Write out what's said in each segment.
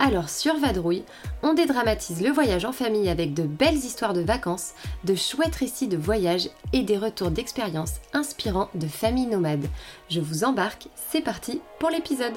Alors sur Vadrouille, on dédramatise le voyage en famille avec de belles histoires de vacances, de chouettes récits de voyage et des retours d'expériences inspirants de familles nomades. Je vous embarque, c'est parti pour l'épisode.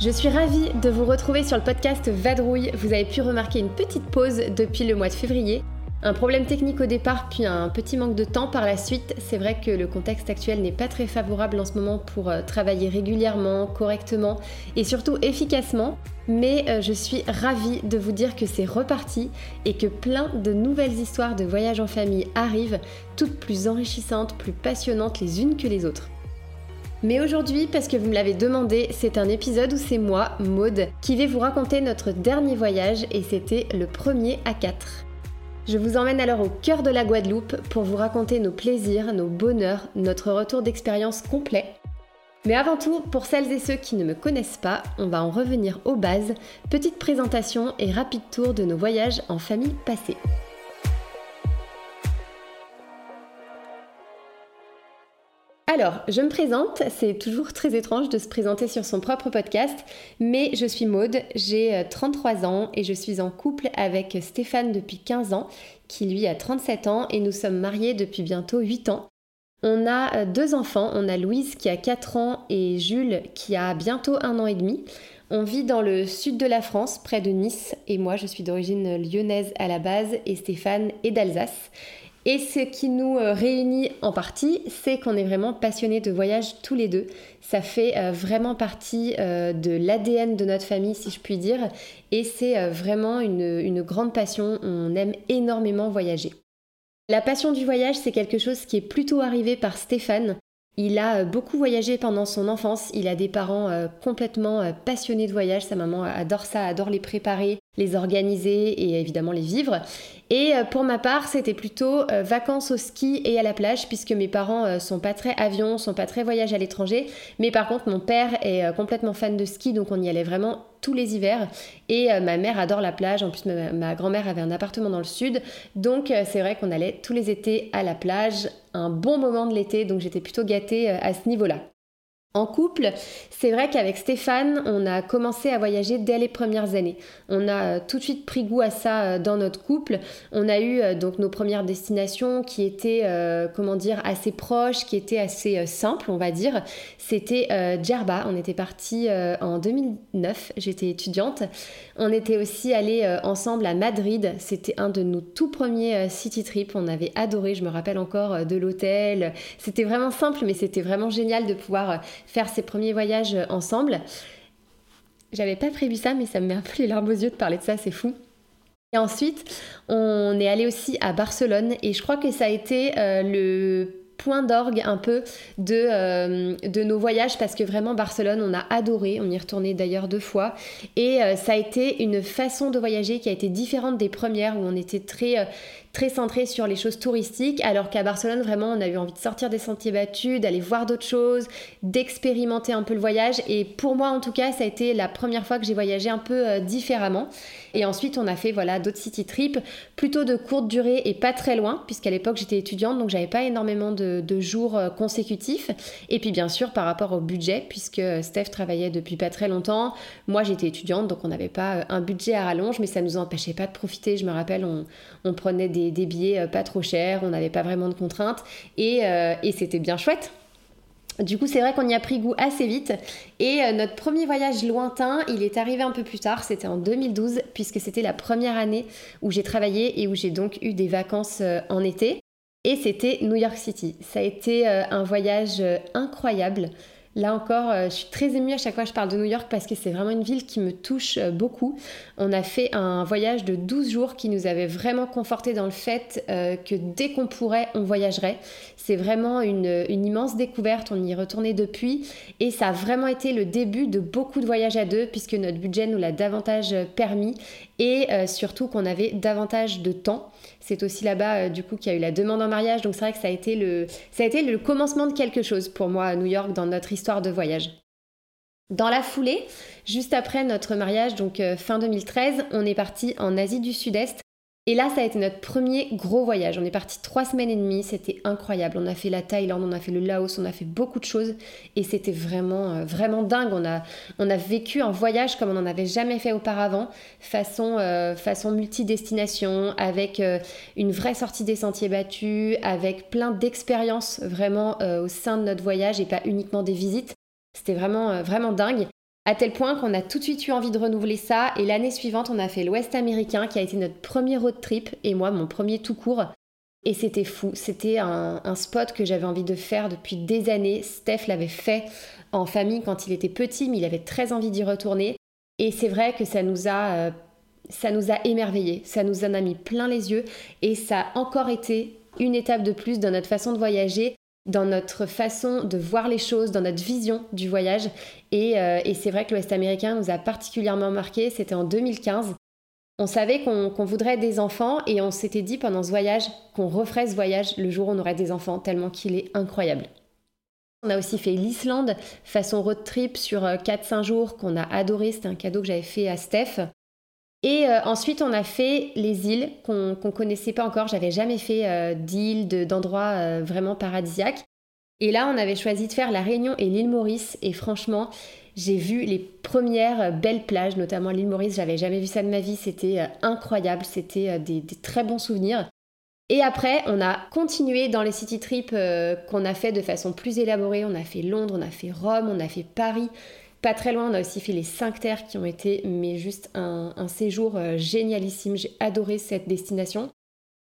Je suis ravie de vous retrouver sur le podcast Vadrouille. Vous avez pu remarquer une petite pause depuis le mois de février. Un problème technique au départ, puis un petit manque de temps par la suite. C'est vrai que le contexte actuel n'est pas très favorable en ce moment pour euh, travailler régulièrement, correctement et surtout efficacement. Mais euh, je suis ravie de vous dire que c'est reparti et que plein de nouvelles histoires de voyage en famille arrivent, toutes plus enrichissantes, plus passionnantes les unes que les autres. Mais aujourd'hui, parce que vous me l'avez demandé, c'est un épisode où c'est moi, Maude, qui vais vous raconter notre dernier voyage et c'était le premier à 4. Je vous emmène alors au cœur de la Guadeloupe pour vous raconter nos plaisirs, nos bonheurs, notre retour d'expérience complet. Mais avant tout, pour celles et ceux qui ne me connaissent pas, on va en revenir aux bases, petite présentation et rapide tour de nos voyages en famille passée. Alors, je me présente, c'est toujours très étrange de se présenter sur son propre podcast, mais je suis Maude, j'ai 33 euh, ans et je suis en couple avec Stéphane depuis 15 ans, qui lui a 37 ans et nous sommes mariés depuis bientôt 8 ans. On a euh, deux enfants, on a Louise qui a 4 ans et Jules qui a bientôt un an et demi. On vit dans le sud de la France, près de Nice, et moi je suis d'origine lyonnaise à la base et Stéphane est d'Alsace. Et ce qui nous euh, réunit en partie, c'est qu'on est vraiment passionnés de voyage tous les deux. Ça fait euh, vraiment partie euh, de l'ADN de notre famille, si je puis dire. Et c'est vraiment une, une grande passion. On aime énormément voyager. La passion du voyage, c'est quelque chose qui est plutôt arrivé par Stéphane. Il a beaucoup voyagé pendant son enfance. Il a des parents complètement passionnés de voyage. Sa maman adore ça, adore les préparer, les organiser et évidemment les vivre. Et euh, pour ma part, c'était plutôt euh, vacances au ski et à la plage, puisque mes parents euh, sont pas très avions, sont pas très voyage à l'étranger. Mais par contre, mon père est complètement fan de ski, donc on y allait vraiment tous les hivers. Et ma mère adore la plage. En plus, ma, grand-mère avait un appartement dans le sud. Donc c'est vrai qu'on allait tous les étés à la plage. Un bon moment de l'été, donc j'étais plutôt gâtée à ce niveau-là. En couple, c'est vrai qu'avec Stéphane, on a commencé à voyager dès les premières années. On a euh, tout de suite pris goût à ça euh, dans notre couple. On a eu euh, donc nos premières destinations qui étaient, comment dire, assez proches, qui étaient assez simples, on va dire. C'était Djerba. On était parti en 2009. J'étais étudiante. On était aussi allés ensemble à Madrid. C'était un de nos tout premiers city trips. On avait adoré. Je me rappelle encore de l'hôtel. C'était vraiment simple, mais c'était vraiment génial de pouvoir faire ses premiers voyages ensemble. J'avais pas prévu ça, mais ça me met un peu les larmes aux yeux de parler de ça, c'est fou. Et ensuite, on est allé aussi à Barcelone et je crois que ça a été euh, le point d'orgue un peu de, euh, de nos voyages parce que vraiment Barcelone, on a adoré, on y est retourné d'ailleurs deux fois et euh, ça a été une façon de voyager qui a été différente des premières où on était très très centré sur les choses touristiques, alors qu'à Barcelone, vraiment, on a eu envie de sortir des sentiers battus, d'aller voir d'autres choses, d'expérimenter un peu le voyage. Et pour moi, en tout cas, ça a été la première fois que j'ai voyagé un peu euh, différemment. Et ensuite, on a fait voilà d'autres city trips, plutôt de courte durée et pas très loin, puisqu'à l'époque j'étais étudiante, donc j'avais pas énormément de, jours euh, consécutifs. Et puis bien sûr, par rapport au budget, puisque Steph travaillait depuis pas très longtemps, moi j'étais étudiante, donc on n'avait pas euh, un budget à rallonge, mais ça nous empêchait pas de profiter. Je me rappelle, on, on prenait des des, billets euh, pas trop chers, on n'avait pas vraiment de contraintes euh, et, c'était bien chouette. Du coup, c'est vrai qu'on y a pris goût assez vite. Et euh, notre premier voyage lointain, il est arrivé un peu plus tard, c'était en 2012, puisque c'était la première année où j'ai travaillé et où j'ai donc eu des vacances en été. Et c'était New York City. Ça a été un voyage incroyable. Là encore, euh, je suis très émue à chaque fois que je parle de New York parce que c'est vraiment une ville qui me touche euh, beaucoup. On a fait un voyage de 12 jours qui nous avait vraiment conforté dans le fait euh, que dès qu'on pourrait, on voyagerait. C'est vraiment une, immense découverte, on y est retourné depuis et ça a vraiment été le début de beaucoup de voyages à deux puisque notre budget nous l'a davantage permis et surtout qu'on avait davantage de temps. C'est aussi là-bas du coup qu'il y a eu la demande en mariage donc c'est vrai que ça a été le, ça a été le commencement de quelque chose pour moi à New York dans notre histoire histoire de voyage. Dans la foulée, juste après notre mariage, donc euh, fin 2013, on est parti en Asie du Sud-Est. Et là, ça a été notre premier gros voyage. On est parti trois semaines et demie, c'était incroyable. On a fait la Thaïlande, on a fait le Laos, on a fait beaucoup de choses et c'était vraiment, euh, vraiment dingue. On a, on a vécu un voyage comme on n'en avait jamais fait auparavant, façon, euh, façon multidestination, avec une vraie sortie des sentiers battus, avec plein d'expériences vraiment au sein de notre voyage et pas uniquement des visites. C'était vraiment, vraiment dingue. À tel point qu'on a tout de suite eu envie de renouveler ça. Et l'année suivante, on a fait l'Ouest américain qui a été notre premier road trip et moi, mon premier tout court. Et c'était fou. C'était un, spot que j'avais envie de faire depuis des années. Steph l'avait fait en famille quand il était petit, mais il avait très envie d'y retourner. Et c'est vrai que ça nous a. Euh, ça nous a émerveillés, ça nous en a mis plein les yeux et ça a encore été une étape de plus dans notre façon de voyager dans notre façon de voir les choses, dans notre vision du voyage. Euh, et, c'est vrai que l'Ouest américain nous a particulièrement marqué. C'était en 2015. On savait qu'on voudrait des enfants et on s'était dit pendant ce voyage qu'on referait ce voyage le jour où on aurait des enfants, tellement qu'il est incroyable. On a aussi fait l'Islande façon road trip sur 4-5 euh, jours qu'on a adoré. C'était un cadeau que j'avais fait à Steph. Et euh, ensuite, on a fait les îles qu'on ne connaissait pas encore. J'avais jamais fait euh, d'îles, d'endroits euh, vraiment paradisiaques. Et là, on avait choisi de faire la Réunion et l'île Maurice. Et franchement, j'ai vu les premières belles plages, notamment l'île Maurice. J'avais jamais vu ça de ma vie. C'était incroyable. C'était des, des, très bons souvenirs. Et après, on a continué dans les city trips qu'on a fait de façon plus élaborée. On a fait Londres, on a fait Rome, on a fait Paris. Pas très loin, on a aussi fait les 5 terres qui ont été mais juste un, séjour euh, génialissime. J'ai adoré cette destination.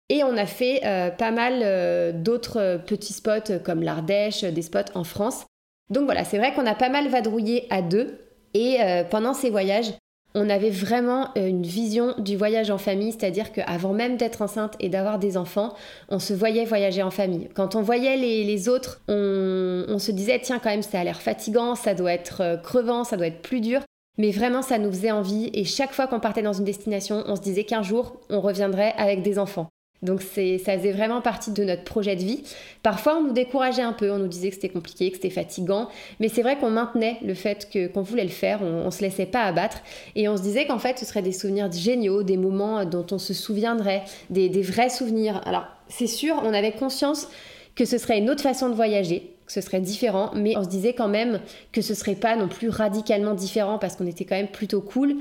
Et on a fait euh, pas mal euh, d'autres petits spots comme l'Ardèche, des spots en France. Donc voilà, c'est vrai qu'on a pas mal vadrouillé à deux. Et pendant ces voyages, on avait vraiment euh, une vision du voyage en famille, c'est-à-dire qu'avant même d'être enceinte et d'avoir des enfants, on se voyait voyager en famille. Quand on voyait les, autres, on, se disait, tiens, quand même, ça a l'air fatigant, ça doit être euh, crevant, ça doit être plus dur. Mais vraiment, ça nous faisait envie. Et chaque fois qu'on partait dans une destination, on se disait qu'un jour, on reviendrait avec des enfants. Donc ça faisait vraiment partie de notre projet de vie. Parfois, on nous décourageait un peu, on nous disait que c'était compliqué, que c'était fatigant, mais c'est vrai qu'on maintenait le fait que qu'on voulait le faire, on, ne se laissait pas abattre, et on se disait qu'en fait, ce seraient des souvenirs géniaux, des moments dont on se souviendrait, des, vrais souvenirs. Alors, c'est sûr, on avait conscience que ce serait une autre façon de voyager, que ce serait différent, mais on se disait quand même que ce serait pas non plus radicalement différent parce qu'on était quand même plutôt cool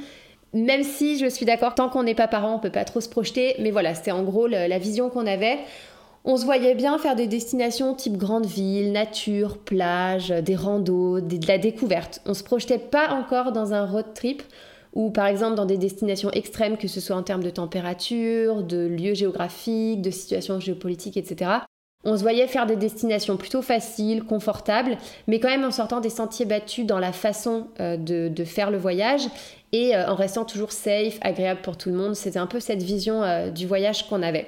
même si je suis d'accord, tant qu'on n'est pas parent, on peut pas trop se projeter, mais voilà, c'était en gros la vision qu'on avait. On se voyait bien faire des destinations type grande ville, nature, plage, des randos, de la découverte. On se projetait pas encore dans un road trip ou par exemple dans des destinations extrêmes, que ce soit en termes de température, de lieux géographiques, de situations géopolitiques, etc. On se voyait faire des destinations plutôt faciles, confortables, mais quand même en sortant des sentiers battus dans la façon euh, de, faire le voyage et euh, en restant toujours safe, agréable pour tout le monde. C'était un peu cette vision euh, du voyage qu'on avait.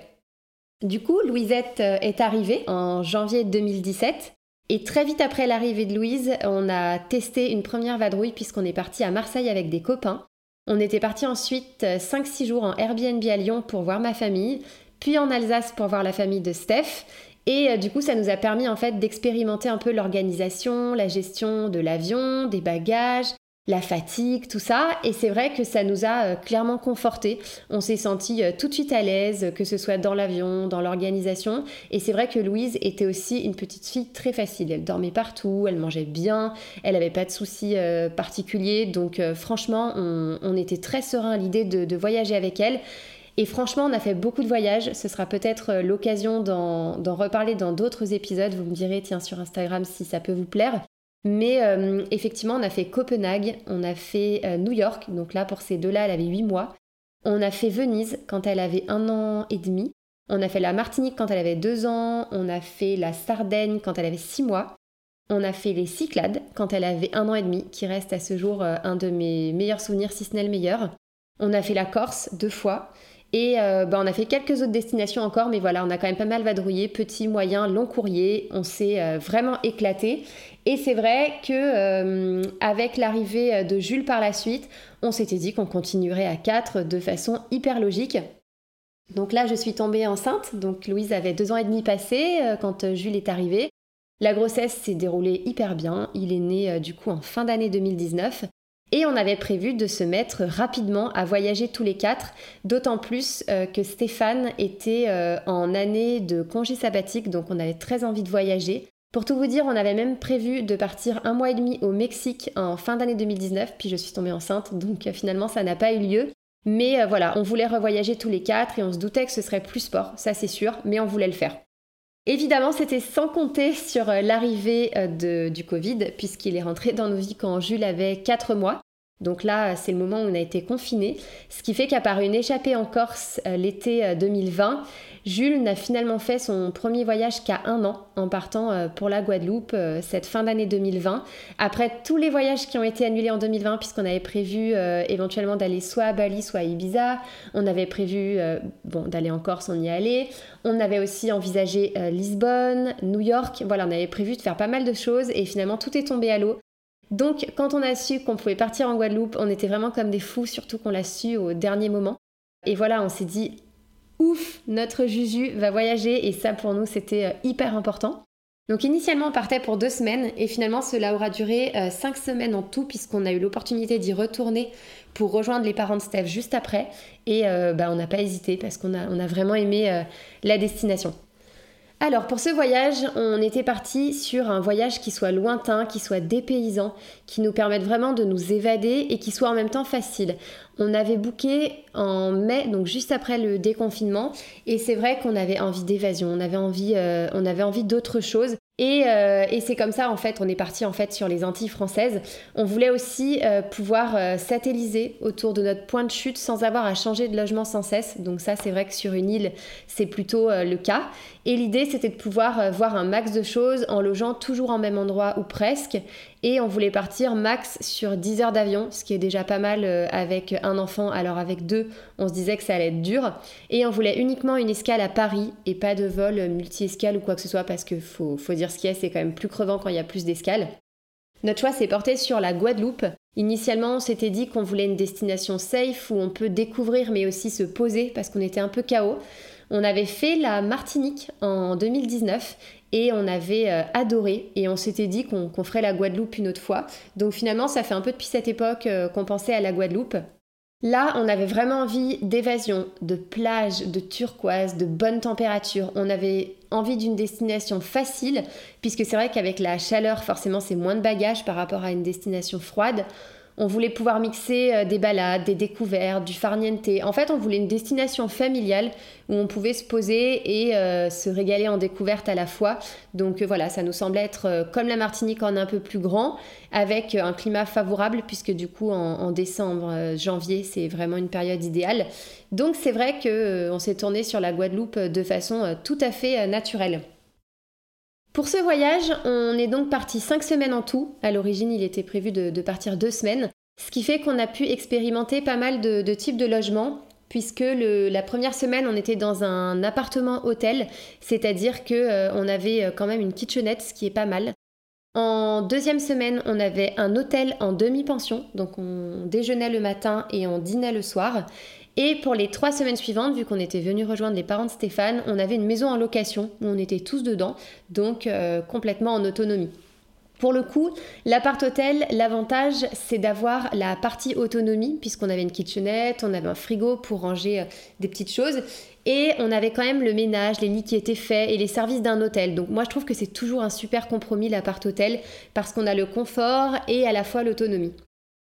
Du coup, Louisette est arrivée en janvier 2017. Et très vite après l'arrivée de Louise, on a testé une première vadrouille puisqu'on est parti à Marseille avec des copains. On était parti ensuite 5-6 jours en Airbnb à Lyon pour voir ma famille, puis en Alsace pour voir la famille de Steph, et euh, du coup, ça nous a permis en fait d'expérimenter un peu l'organisation, la gestion de l'avion, des bagages, la fatigue, tout ça. Et c'est vrai que ça nous a euh, clairement conforté. On s'est senti euh, tout de suite à l'aise, que ce soit dans l'avion, dans l'organisation. Et c'est vrai que Louise était aussi une petite fille très facile. Elle dormait partout, elle mangeait bien, elle n'avait pas de soucis particuliers. Donc franchement, on, était très serein à l'idée de voyager avec elle. Et franchement, on a fait beaucoup de voyages. Ce sera peut-être euh, l'occasion d'en reparler dans d'autres épisodes. Vous me direz, tiens, sur Instagram si ça peut vous plaire. Mais euh, effectivement, on a fait Copenhague, on a fait euh, New York. Donc là, pour ces deux-là, elle avait 8 mois. On a fait Venise quand elle avait un an et demi. On a fait la Martinique quand elle avait 2 ans. On a fait la Sardaigne quand elle avait 6 mois. On a fait les Cyclades quand elle avait un an et demi, qui reste à ce jour un de mes meilleurs souvenirs, si ce n'est le meilleur. On a fait la Corse deux fois. Et euh, bah, on a fait quelques autres destinations encore, mais voilà, on a quand même pas mal vadrouillé, petit, moyen, long courrier. On s'est euh, vraiment éclaté. Et c'est vrai que euh, avec l'arrivée de Jules par la suite, on s'était dit qu'on continuerait à 4 de façon hyper logique. Donc là, je suis tombée enceinte. Donc Louise avait deux ans et demi passé quand Jules est arrivé. La grossesse s'est déroulée hyper bien. Il est né du coup en fin d'année 2019. Et on avait prévu de se mettre rapidement à voyager tous les quatre, d'autant plus euh, que Stéphane était euh, en année de congé sabbatique, donc on avait très envie de voyager. Pour tout vous dire, on avait même prévu de partir un mois et demi au Mexique en fin d'année 2019, puis je suis tombée enceinte, donc euh, finalement ça n'a pas eu lieu. Mais voilà, on voulait revoyager tous les quatre et on se doutait que ce serait plus sport, ça c'est sûr, mais on voulait le faire. Évidemment, c'était sans compter sur l'arrivée du Covid, puisqu'il est rentré dans nos vies quand Jules avait 4 mois. Donc là, c'est le moment où on a été confiné, ce qui fait qu'à part une échappée en Corse euh, l'été 2020, euh, Jules n'a finalement fait son premier voyage qu'à un an en partant euh, pour la Guadeloupe cette fin d'année 2020. Après tous les voyages qui ont été annulés en 2020, puisqu'on avait prévu éventuellement d'aller soit à Bali, soit à Ibiza, on avait prévu d'aller en Corse, on y allait. On avait aussi envisagé Lisbonne, New York. Voilà, on avait prévu de faire pas mal de choses et finalement tout est tombé à l'eau. Donc quand on a su qu'on pouvait partir en Guadeloupe, on était vraiment comme des fous, surtout qu'on l'a su au dernier moment. Et voilà, on s'est dit, ouf, notre Juju va voyager et ça pour nous c'était euh, hyper important. Donc initialement on partait pour deux semaines et finalement cela aura duré euh, cinq semaines en tout puisqu'on a eu l'opportunité d'y retourner pour rejoindre les parents de Steph juste après et euh, bah, on n'a pas hésité parce qu'on a, vraiment aimé la destination. Alors pour ce voyage, on était parti sur un voyage qui soit lointain, qui soit dépaysant, qui nous permette vraiment de nous évader et qui soit en même temps facile. On avait booké en mai, donc juste après le déconfinement, et c'est vrai qu'on avait envie d'évasion, on avait envie, euh, on avait envie d'autre chose. Euh, et, c'est comme ça en fait, on est parti en fait sur les Antilles françaises. On voulait aussi euh, pouvoir euh, satelliser autour de notre point de chute sans avoir à changer de logement sans cesse. Donc ça, c'est vrai que sur une île, c'est plutôt le cas. Et l'idée, c'était de pouvoir voir un max de choses en logeant toujours en même endroit ou presque. Et on voulait partir max sur 10 heures d'avion, ce qui est déjà pas mal avec un enfant. Alors avec deux, on se disait que ça allait être dur. Et on voulait uniquement une escale à Paris et pas de vol multi-escale ou quoi que ce soit parce qu'il faut, faut dire ce qui est, c'est quand même plus crevant quand il y a plus d'escales. Notre choix s'est porté sur la Guadeloupe. Initialement, on s'était dit qu'on voulait une destination safe où on peut découvrir mais aussi se poser parce qu'on était un peu chaos. On avait fait la Martinique en 2019 et on avait euh, adoré et on s'était dit qu'on ferait la Guadeloupe une autre fois. Donc finalement, ça fait un peu depuis cette époque euh, qu'on pensait à la Guadeloupe. Là, on avait vraiment envie d'évasion, de plage, de turquoise, de bonne température. On avait envie d'une destination facile, puisque c'est vrai qu'avec la chaleur, forcément, c'est moins de bagages par rapport à une destination froide. On voulait pouvoir mixer euh, des balades, des découvertes, du farniente. En fait, on voulait une destination familiale où on pouvait se poser et euh, se régaler en découverte à la fois. Donc euh, voilà, ça nous semblait être comme la Martinique en un peu plus grand, avec un climat favorable, puisque du coup en, décembre, janvier, c'est vraiment une période idéale. Donc c'est vrai qu'on s'est tourné sur la Guadeloupe de façon tout à fait naturelle. Pour ce voyage, on est donc parti 5 semaines en tout. À l'origine, il était prévu de, partir 2 semaines. Ce qui fait qu'on a pu expérimenter pas mal de, types de logements, puisque la première semaine, on était dans un appartement hôtel, c'est-à-dire qu'on euh, avait euh, quand même une kitchenette, ce qui est pas mal. En deuxième semaine, on avait un hôtel en demi-pension, donc on déjeunait le matin et on dînait le soir. Et pour les trois semaines suivantes, vu qu'on était venu rejoindre les parents de Stéphane, on avait une maison en location où on était tous dedans, donc euh, complètement en autonomie. Pour le coup, l'appart-hôtel, l'avantage, c'est d'avoir la partie autonomie, puisqu'on avait une kitchenette, on avait un frigo pour ranger euh, des petites choses, et on avait quand même le ménage, les lits qui étaient faits et les services d'un hôtel. Donc moi, je trouve que c'est toujours un super compromis l'appart-hôtel, parce qu'on a le confort et à la fois l'autonomie.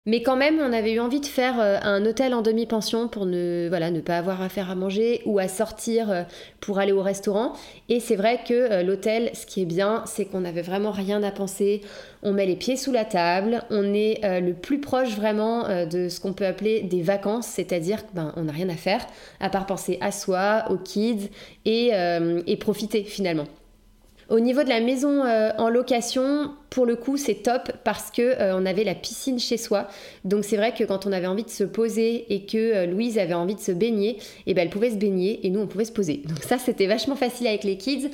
Mais quand même, on avait eu envie de faire euh, un hôtel en demi-pension pour ne, voilà, ne pas avoir à faire à manger ou à sortir euh, pour aller au restaurant. Et c'est vrai que euh, l'hôtel, ce qui est bien, c'est qu'on n'avait vraiment rien à penser. On met les pieds sous la table, on est le plus proche vraiment de ce qu'on peut appeler des vacances, c'est-à-dire qu'on ben, n'a rien à faire à part penser à soi, aux kids et, et profiter finalement. Au niveau de la maison euh, en location, pour le coup, c'est top parce que euh, on avait la piscine chez soi. Donc c'est vrai que quand on avait envie de se poser et que euh, Louise avait envie de se baigner, et eh ben elle pouvait se baigner et nous on pouvait se poser. Donc ça c'était vachement facile avec les kids.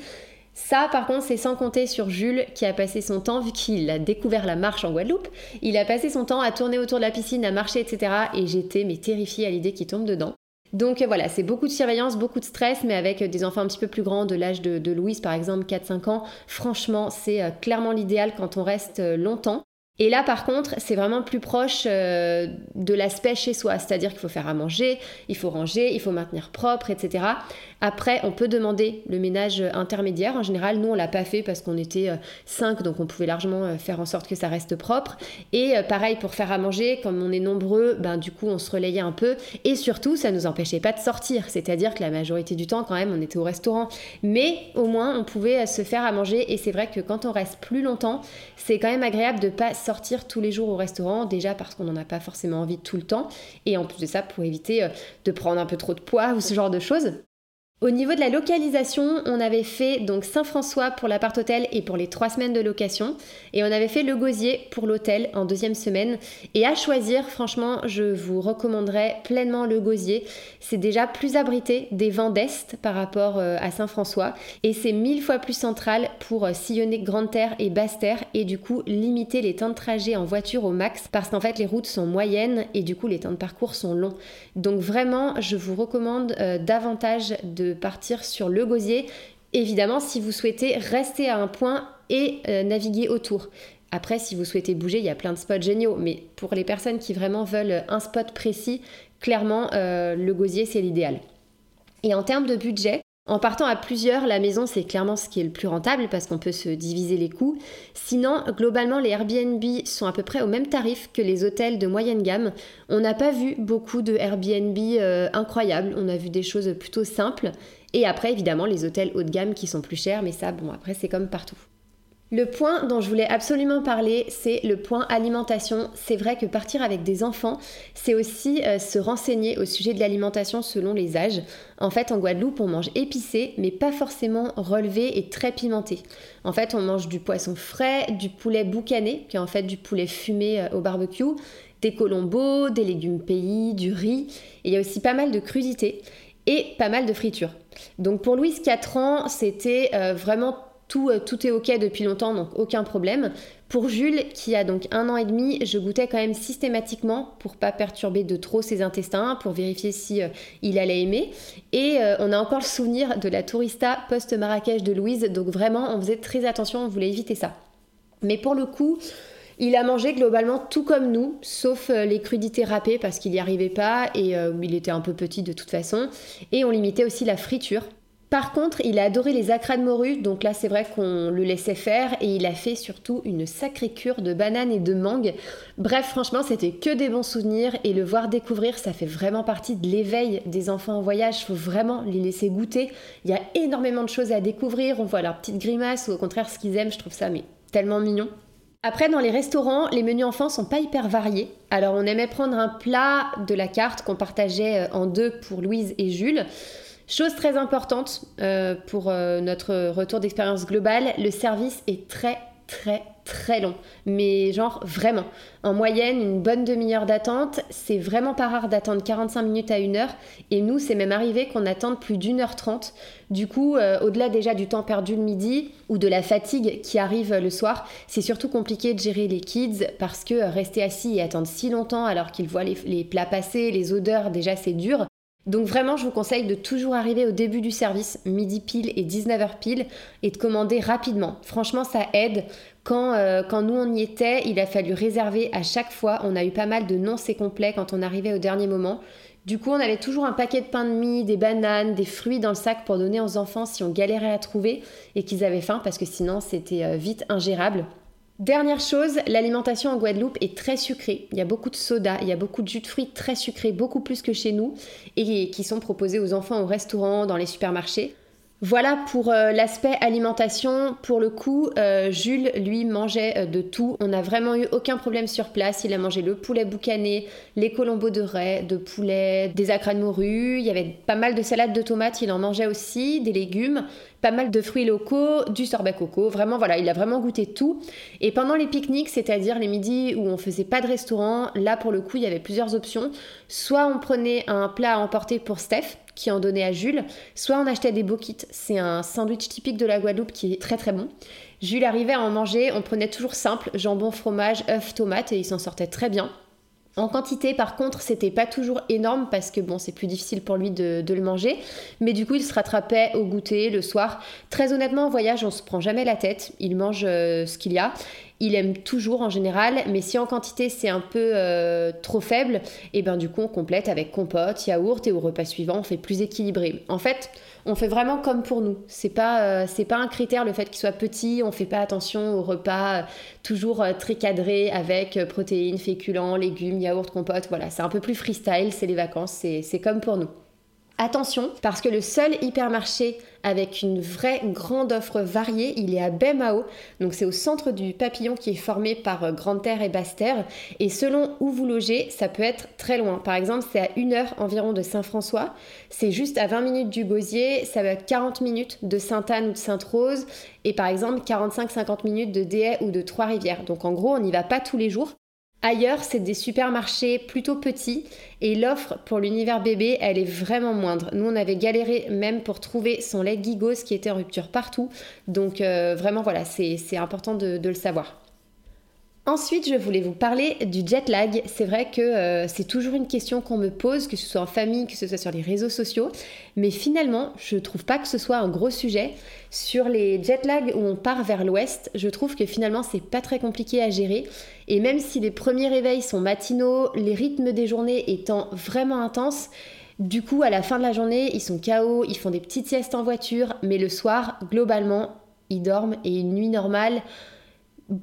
Ça, par contre, c'est sans compter sur Jules qui a passé son temps, vu qu'il a découvert la marche en Guadeloupe, il a passé son temps à tourner autour de la piscine, à marcher, etc. Et j'étais mais terrifiée à l'idée qu'il tombe dedans. Donc euh, voilà, c'est beaucoup de surveillance, beaucoup de stress, mais avec euh, des enfants un petit peu plus grands, de l'âge de, Louise par exemple, 4-5 ans, franchement, c'est euh, clairement l'idéal quand on reste longtemps. Et là, par contre, c'est vraiment plus proche euh, de l'aspect chez soi, c'est-à-dire qu'il faut faire à manger, il faut ranger, il faut maintenir propre, etc. Après, on peut demander le ménage intermédiaire. En général, nous, on l'a pas fait parce qu'on était 5, euh, donc on pouvait largement euh, faire en sorte que ça reste propre. Et pareil, pour faire à manger, comme on est nombreux, ben, du coup, on se relayait un peu. Et surtout, ça nous empêchait pas de sortir, c'est-à-dire que la majorité du temps, quand même, on était au restaurant. Mais au moins, on pouvait se faire à manger. Et c'est vrai que quand on reste plus longtemps, c'est quand même agréable de pas sortir tous les jours au restaurant, déjà parce qu'on n'en a pas forcément envie tout le temps, et en plus de ça pour éviter euh, de prendre un peu trop de poids ou ce genre de choses. Au niveau de la localisation, on avait fait donc Saint-François pour l'appart hôtel et pour les trois semaines de location. Et on avait fait le Gosier pour l'hôtel en deuxième semaine. Et à choisir, franchement, je vous recommanderais pleinement le Gosier. C'est déjà plus abrité des vents d'Est par rapport euh, à Saint-François. Et c'est mille fois plus central pour euh, sillonner Grande Terre et Basse Terre et du coup limiter les temps de trajet en voiture au max parce qu'en fait les routes sont moyennes et du coup les temps de parcours sont longs. Donc vraiment, je vous recommande euh, davantage de partir sur le gosier. Évidemment, si vous souhaitez rester à un point et euh, naviguer autour. Après, si vous souhaitez bouger, il y a plein de spots géniaux, mais pour les personnes qui vraiment veulent un spot précis, clairement, euh, le gosier, c'est l'idéal. Et en termes de budget, en partant à plusieurs, la maison, c'est clairement ce qui est le plus rentable parce qu'on peut se diviser les coûts. Sinon, globalement, les Airbnb sont à peu près au même tarif que les hôtels de moyenne gamme. On n'a pas vu beaucoup de Airbnb euh, incroyables, on a vu des choses plutôt simples. Et après, évidemment, les hôtels haut de gamme qui sont plus chers, mais ça, bon, après, c'est comme partout. Le point dont je voulais absolument parler, c'est le point alimentation. C'est vrai que partir avec des enfants, c'est aussi euh, se renseigner au sujet de l'alimentation selon les âges. En fait, en Guadeloupe, on mange épicé, mais pas forcément relevé et très pimenté. En fait, on mange du poisson frais, du poulet boucané, qui est en fait du poulet fumé euh, au barbecue, des colombos, des légumes pays, du riz. Et il y a aussi pas mal de crudités et pas mal de fritures. Donc pour Louise 4 ans, c'était euh, vraiment euh, tout, est ok depuis longtemps, donc aucun problème. Pour Jules, qui a donc un an et demi, je goûtais quand même systématiquement pour pas perturber de trop ses intestins, pour vérifier si euh, il allait aimer. Et euh, on a encore le souvenir de la tourista post-Marrakech de Louise, donc vraiment on faisait très attention, on voulait éviter ça. Mais pour le coup, il a mangé globalement tout comme nous, sauf les crudités râpées parce qu'il n'y arrivait pas et il était un peu petit de toute façon. Et on limitait aussi la friture par contre, il a adoré les acras de morue, donc là c'est vrai qu'on le laissait faire et il a fait surtout une sacrée cure de bananes et de mangue. Bref, franchement, c'était que des bons souvenirs et le voir découvrir, ça fait vraiment partie de l'éveil des enfants en voyage. Faut vraiment les laisser goûter. Il y a énormément de choses à découvrir. On voit leurs petites grimaces ou au contraire ce qu'ils aiment. Je trouve ça mais tellement mignon. Après, dans les restaurants, les menus enfants sont pas hyper variés. Alors, on aimait prendre un plat de la carte qu'on partageait euh, en deux pour Louise et Jules. Chose très importante euh, pour euh, notre retour d'expérience globale, le service est très très très long. Mais genre vraiment. En moyenne, une bonne demi-heure d'attente. C'est vraiment pas rare d'attendre 45 minutes à une heure. Et nous, c'est même arrivé qu'on attende plus d'une heure trente. Du coup, euh, au-delà déjà du temps perdu le midi ou de la fatigue qui arrive le soir, c'est surtout compliqué de gérer les kids parce que rester assis et attendre si longtemps alors qu'ils voient les plats passer, les odeurs, déjà c'est dur. Donc vraiment, je vous conseille de toujours arriver au début du service, midi pile et 19h pile, et de commander rapidement. Franchement, ça aide. Quand, euh, quand nous on y était, il a fallu réserver à chaque fois. On a eu pas mal de non c'est complet quand on arrivait au dernier moment. Du coup, on avait toujours un paquet de pain de mie, des bananes, des fruits dans le sac pour donner aux enfants si on galérait à trouver et qu'ils avaient faim parce que sinon c'était euh, vite ingérable. Dernière chose, l'alimentation en Guadeloupe est très sucrée. Il y a beaucoup de soda, il y a beaucoup de jus de fruits très sucrés, beaucoup plus que chez nous, et qui sont proposés aux enfants au restaurant, dans les supermarchés. Voilà pour euh, l'aspect alimentation. Pour le coup, euh, Jules, lui, mangeait euh, de tout. On n'a vraiment eu aucun problème sur place. Il a mangé le poulet boucané, les colombos de raie, de poulet, des acras de morue. Il y avait pas mal de salades de tomates. Il en mangeait aussi, des légumes, pas mal de fruits locaux, du sorbet coco. Vraiment, voilà, il a vraiment goûté tout. Et pendant les pique-niques, c'est-à-dire les midis où on faisait pas de restaurant, là pour le coup, il y avait plusieurs options. Soit on prenait un plat à emporter pour Steph qui en donnait à Jules, soit on achetait des bokits, c'est un sandwich typique de la Guadeloupe qui est très très bon. Jules arrivait à en manger, on prenait toujours simple, jambon, fromage, œufs, tomates et il s'en sortait très bien. En quantité, par contre, c'était pas toujours énorme parce que bon, c'est plus difficile pour lui de, le manger. Mais du coup, il se rattrapait au goûter le soir. Très honnêtement, en voyage, on se prend jamais la tête. Il mange euh, ce qu'il y a. Il aime toujours en général, mais si en quantité c'est un peu euh, trop faible, et eh ben du coup on complète avec compote, yaourt et au repas suivant on fait plus équilibré. En fait, on fait vraiment comme pour nous. C'est pas euh, c'est pas un critère le fait qu'il soit petit. On fait pas attention au repas euh, toujours très cadré avec protéines, féculents, légumes, yaourt, compote. Voilà, c'est un peu plus freestyle. C'est les vacances. C'est comme pour nous. Attention, parce que le seul hypermarché avec une vraie grande offre variée, il est à Bemao, donc c'est au centre du papillon qui est formé par euh, Grande Terre et Basse Terre, et selon où vous logez, ça peut être très loin. Par exemple, c'est à une heure environ de Saint-François, c'est juste à 20 minutes du Gosier, ça va être 40 minutes de Sainte-Anne ou de Sainte-Rose, et par exemple 45-50 minutes de Déhay ou de Trois-Rivières. Donc en gros, on n'y va pas tous les jours, Ailleurs, c'est des supermarchés plutôt petits et l'offre pour l'univers bébé, elle est vraiment moindre. Nous, on avait galéré même pour trouver son lait Gigos qui était en rupture partout. Donc euh, vraiment, voilà, c'est important de le savoir. Ensuite, je voulais vous parler du jet lag. C'est vrai que euh, c'est toujours une question qu'on me pose, que ce soit en famille, que ce soit sur les réseaux sociaux. Mais finalement, je trouve pas que ce soit un gros sujet. Sur les jet lag où on part vers l'ouest, je trouve que finalement c'est pas très compliqué à gérer. Et même si les premiers réveils sont matinaux, les rythmes des journées étant vraiment intenses, du coup, à la fin de la journée, ils sont KO, ils font des petites siestes en voiture, mais le soir, globalement, ils dorment et une nuit normale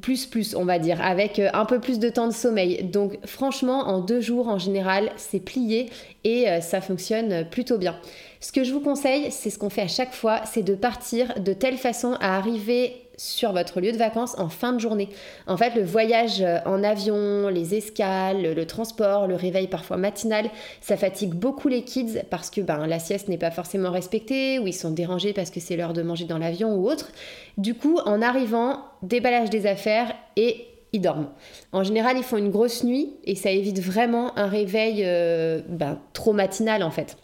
plus plus on va dire avec euh, un peu plus de temps de sommeil. Donc franchement en deux jours en général c'est plié et euh, ça fonctionne plutôt bien. Ce que je vous conseille c'est ce qu'on fait à chaque fois c'est de partir de telle façon à arriver sur votre lieu de vacances en fin de journée. En fait, le voyage euh, en avion, les escales, le transport, le réveil parfois matinal, ça fatigue beaucoup les kids parce que ben, la sieste n'est pas forcément respectée ou ils sont dérangés parce que c'est l'heure de manger dans l'avion ou autre. Du coup, en arrivant, déballage des affaires et ils dorment. En général, ils font une grosse nuit et ça évite vraiment un réveil euh, ben, trop matinal en fait.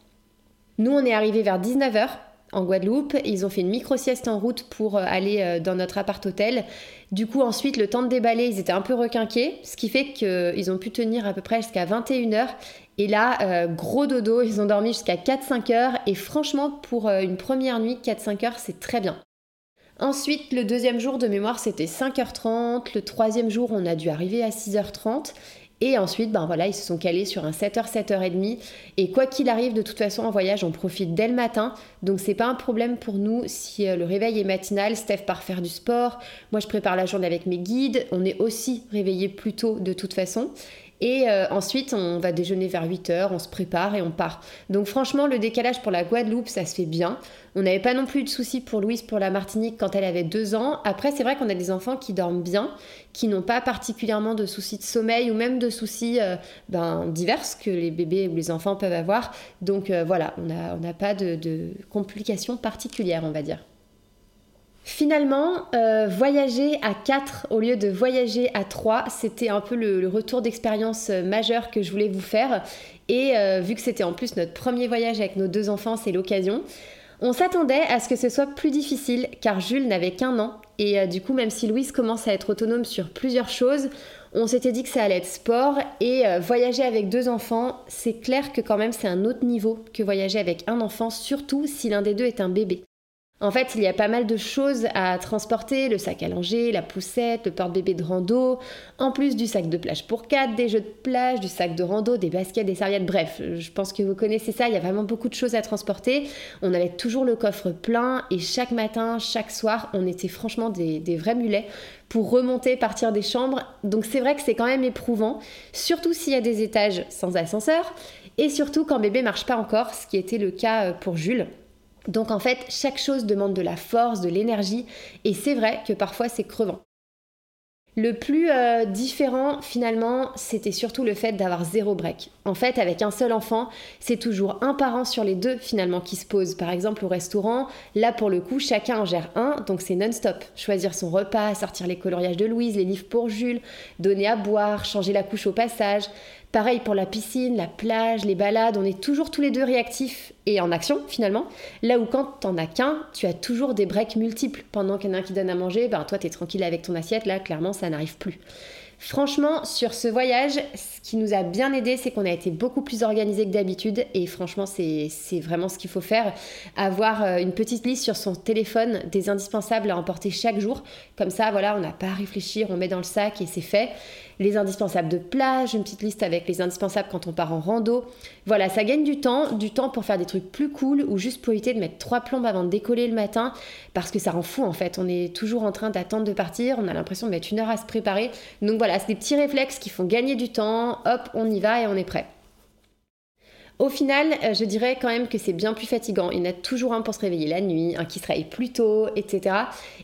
Nous, on est arrivé vers 19h en Guadeloupe. Ils ont fait une micro-sieste en route pour euh, aller euh, dans notre appart-hôtel. Du coup, ensuite, le temps de déballer, ils étaient un peu requinqués, ce qui fait qu'ils ont pu tenir à peu près jusqu'à 21h. Et là, euh, gros dodo, ils ont dormi jusqu'à 4-5 heures. Et franchement, pour une première nuit, 4-5 heures, c'est très bien. Ensuite, le deuxième jour de mémoire, c'était 5h30. Le troisième jour, on a dû arriver à 6h30. Et ensuite, ben voilà, ils se sont calés sur un 7h, 7h30. Et quoi qu'il arrive, de toute façon, en voyage, on profite dès le matin. Donc, c'est pas un problème pour nous si euh, le réveil est matinal. Steph part faire du sport. Moi, je prépare la journée avec mes guides. On est aussi réveillé plus tôt de toute façon. Et euh, ensuite, on va déjeuner vers 8h, on se prépare et on part. Donc franchement, le décalage pour la Guadeloupe, ça se fait bien. On n'avait pas non plus de soucis pour Louise pour la Martinique quand elle avait 2 ans. Après, c'est vrai qu'on a des enfants qui dorment bien, qui n'ont pas particulièrement de soucis de sommeil ou même de soucis euh, ben, divers que les bébés ou les enfants peuvent avoir. Donc euh, voilà, on n'a pas de complications particulières, on va dire. Finalement, euh, voyager à 4 au lieu de voyager à 3, c'était un peu le, retour d'expérience euh, majeur que je voulais vous faire. Et euh, vu que c'était en plus notre premier voyage avec nos deux enfants, c'est l'occasion. On s'attendait à ce que ce soit plus difficile car Jules n'avait qu'un an. Et du coup, même si Louise commence à être autonome sur plusieurs choses, on s'était dit que ça allait être sport. Et voyager avec deux enfants, c'est clair que quand même c'est un autre niveau que voyager avec un enfant, surtout si l'un des deux est un bébé. En fait, il y a pas mal de choses à transporter, le sac à langer, la poussette, le porte-bébé de rando, en plus du sac de plage pour quatre, des jeux de plage, du sac de rando, des baskets, des serviettes, bref, je pense que vous connaissez ça, il y a vraiment beaucoup de choses à transporter. On avait toujours le coffre plein et chaque matin, chaque soir, on était franchement des, des vrais mulets pour remonter, partir des chambres. Donc c'est vrai que c'est quand même éprouvant, surtout s'il y a des étages sans ascenseur et surtout quand bébé marche pas encore, ce qui était le cas pour Jules. Donc en fait, chaque chose demande de la force, de l'énergie, et c'est vrai que parfois c'est crevant. Le plus euh, différent finalement, c'était surtout le fait d'avoir zéro break. En fait, avec un seul enfant, c'est toujours un parent sur les deux finalement qui se pose. Par exemple, au restaurant, là pour le coup, chacun en gère un, donc c'est non-stop. Choisir son repas, sortir les coloriages de Louise, les livres pour Jules, donner à boire, changer la couche au passage. Pareil pour la piscine, la plage, les balades, on est toujours tous les deux réactifs et en action finalement. Là où quand t'en as qu'un, tu as toujours des breaks multiples. Pendant qu'il y en a un qui donne à manger, ben toi t'es tranquille avec ton assiette, là clairement ça n'arrive plus. Franchement, sur ce voyage, ce qui nous a bien aidé, c'est qu'on a été beaucoup plus organisé que d'habitude. Et franchement, c'est vraiment ce qu'il faut faire. Avoir euh, une petite liste sur son téléphone des indispensables à emporter chaque jour. Comme ça, voilà, on n'a pas à réfléchir, on met dans le sac et c'est fait les indispensables de plage, une petite liste avec les indispensables quand on part en rando. Voilà, ça gagne du temps, du temps pour faire des trucs plus cool ou juste pour éviter de mettre trois plombes avant de décoller le matin parce que ça rend fou en fait. On est toujours en train d'attendre de partir, on a l'impression de mettre une heure à se préparer. Donc voilà, c'est des petits réflexes qui font gagner du temps. Hop, on y va et on est prêt. Au final, euh, je dirais quand même que c'est bien plus fatigant. Il y en a toujours un pour se réveiller la nuit, un qui se réveille plus tôt, etc.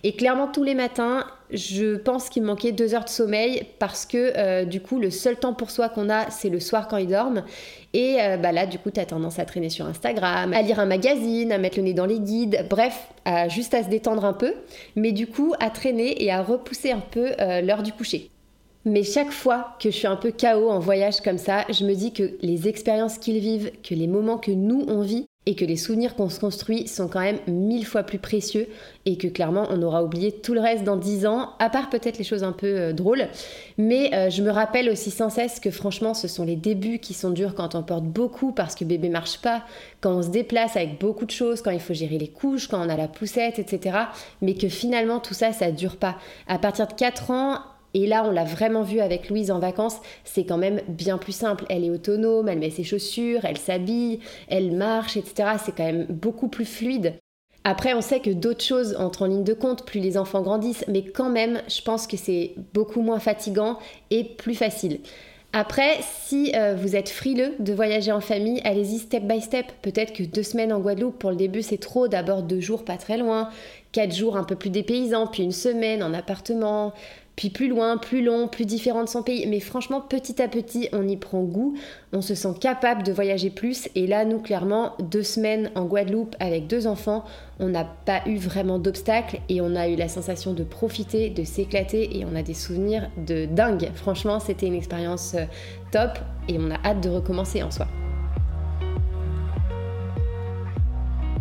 Et clairement, tous les matins, je pense qu'il manquait deux heures de sommeil parce que euh, du coup, le seul temps pour soi qu'on a, c'est le soir quand ils dorment. Et euh, bah là, du coup, tu as tendance à traîner sur Instagram, à lire un magazine, à mettre le nez dans les guides, bref, juste à se détendre un peu, mais du coup, à traîner et à repousser un peu l'heure du coucher. Mais chaque fois que je suis un peu KO en voyage comme ça, je me dis que les expériences qu'ils vivent, que les moments que nous on vit et que les souvenirs qu'on se construit sont quand même mille fois plus précieux et que clairement on aura oublié tout le reste dans dix ans, à part peut-être les choses un peu euh, drôles. Mais euh, je me rappelle aussi sans cesse que franchement ce sont les débuts qui sont durs quand on porte beaucoup parce que bébé marche pas, quand on se déplace avec beaucoup de choses, quand il faut gérer les couches, quand on a la poussette, etc. Mais que finalement tout ça ça dure pas. À partir de 4 ans, et là, on l'a vraiment vu avec Louise en vacances, c'est quand même bien plus simple. Elle est autonome, elle met ses chaussures, elle s'habille, elle marche, etc. C'est quand même beaucoup plus fluide. Après, on sait que d'autres choses entrent en ligne de compte plus les enfants grandissent, mais quand même, je pense que c'est beaucoup moins fatigant et plus facile. Après, si euh, vous êtes frileux de voyager en famille, allez-y step by step. Peut-être que deux semaines en Guadeloupe pour le début c'est trop. D'abord deux jours pas très loin, quatre jours un peu plus dépaysants, puis une semaine en appartement, puis plus loin, plus long, plus différent de son pays. Mais franchement, petit à petit, on y prend goût, on se sent capable de voyager plus. Et là, nous, clairement, deux semaines en Guadeloupe avec deux enfants, on n'a pas eu vraiment d'obstacles et on a eu la sensation de profiter, de s'éclater et on a des souvenirs de dingue. Franchement, c'était une expérience euh, top et on a hâte de recommencer en soi.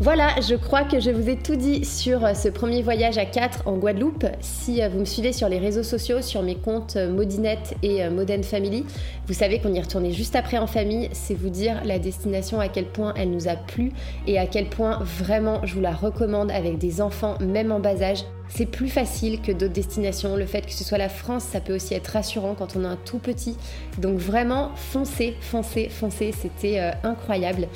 Voilà, je crois que je vous ai tout dit sur euh, ce premier voyage à 4 en Guadeloupe. Si euh, vous me suivez sur les réseaux sociaux, sur mes comptes euh, Modinette et Modern Family, vous savez qu'on y retournait juste après en famille. C'est vous dire la destination, à quel point elle nous a plu et à quel point vraiment je vous la recommande avec des enfants, même en bas âge. C'est plus facile que d'autres destinations. Le fait que ce soit la France, ça peut aussi être rassurant quand on a un tout petit. Donc vraiment, foncez, foncez, foncez. C'était incroyable.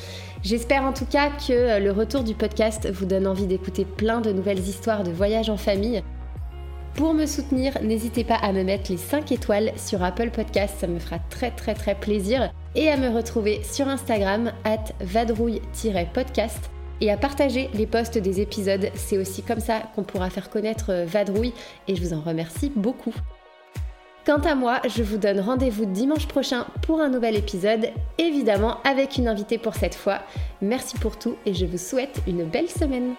J'espère en tout cas que euh, le retour du podcast vous donne envie d'écouter plein de nouvelles histoires de voyages en famille. Pour me soutenir, n'hésitez pas à me mettre les 5 étoiles sur Apple Podcast, ça me fera très très très plaisir. Et à me retrouver sur Instagram, at vadrouille-podcast. Et à partager les posts des épisodes, c'est aussi comme ça qu'on pourra faire connaître euh, Vadrouille et je vous en remercie beaucoup. Quant à moi, je vous donne rendez-vous dimanche prochain pour un nouvel épisode, évidemment avec une invitée pour cette fois. Merci pour tout et je vous souhaite une belle semaine.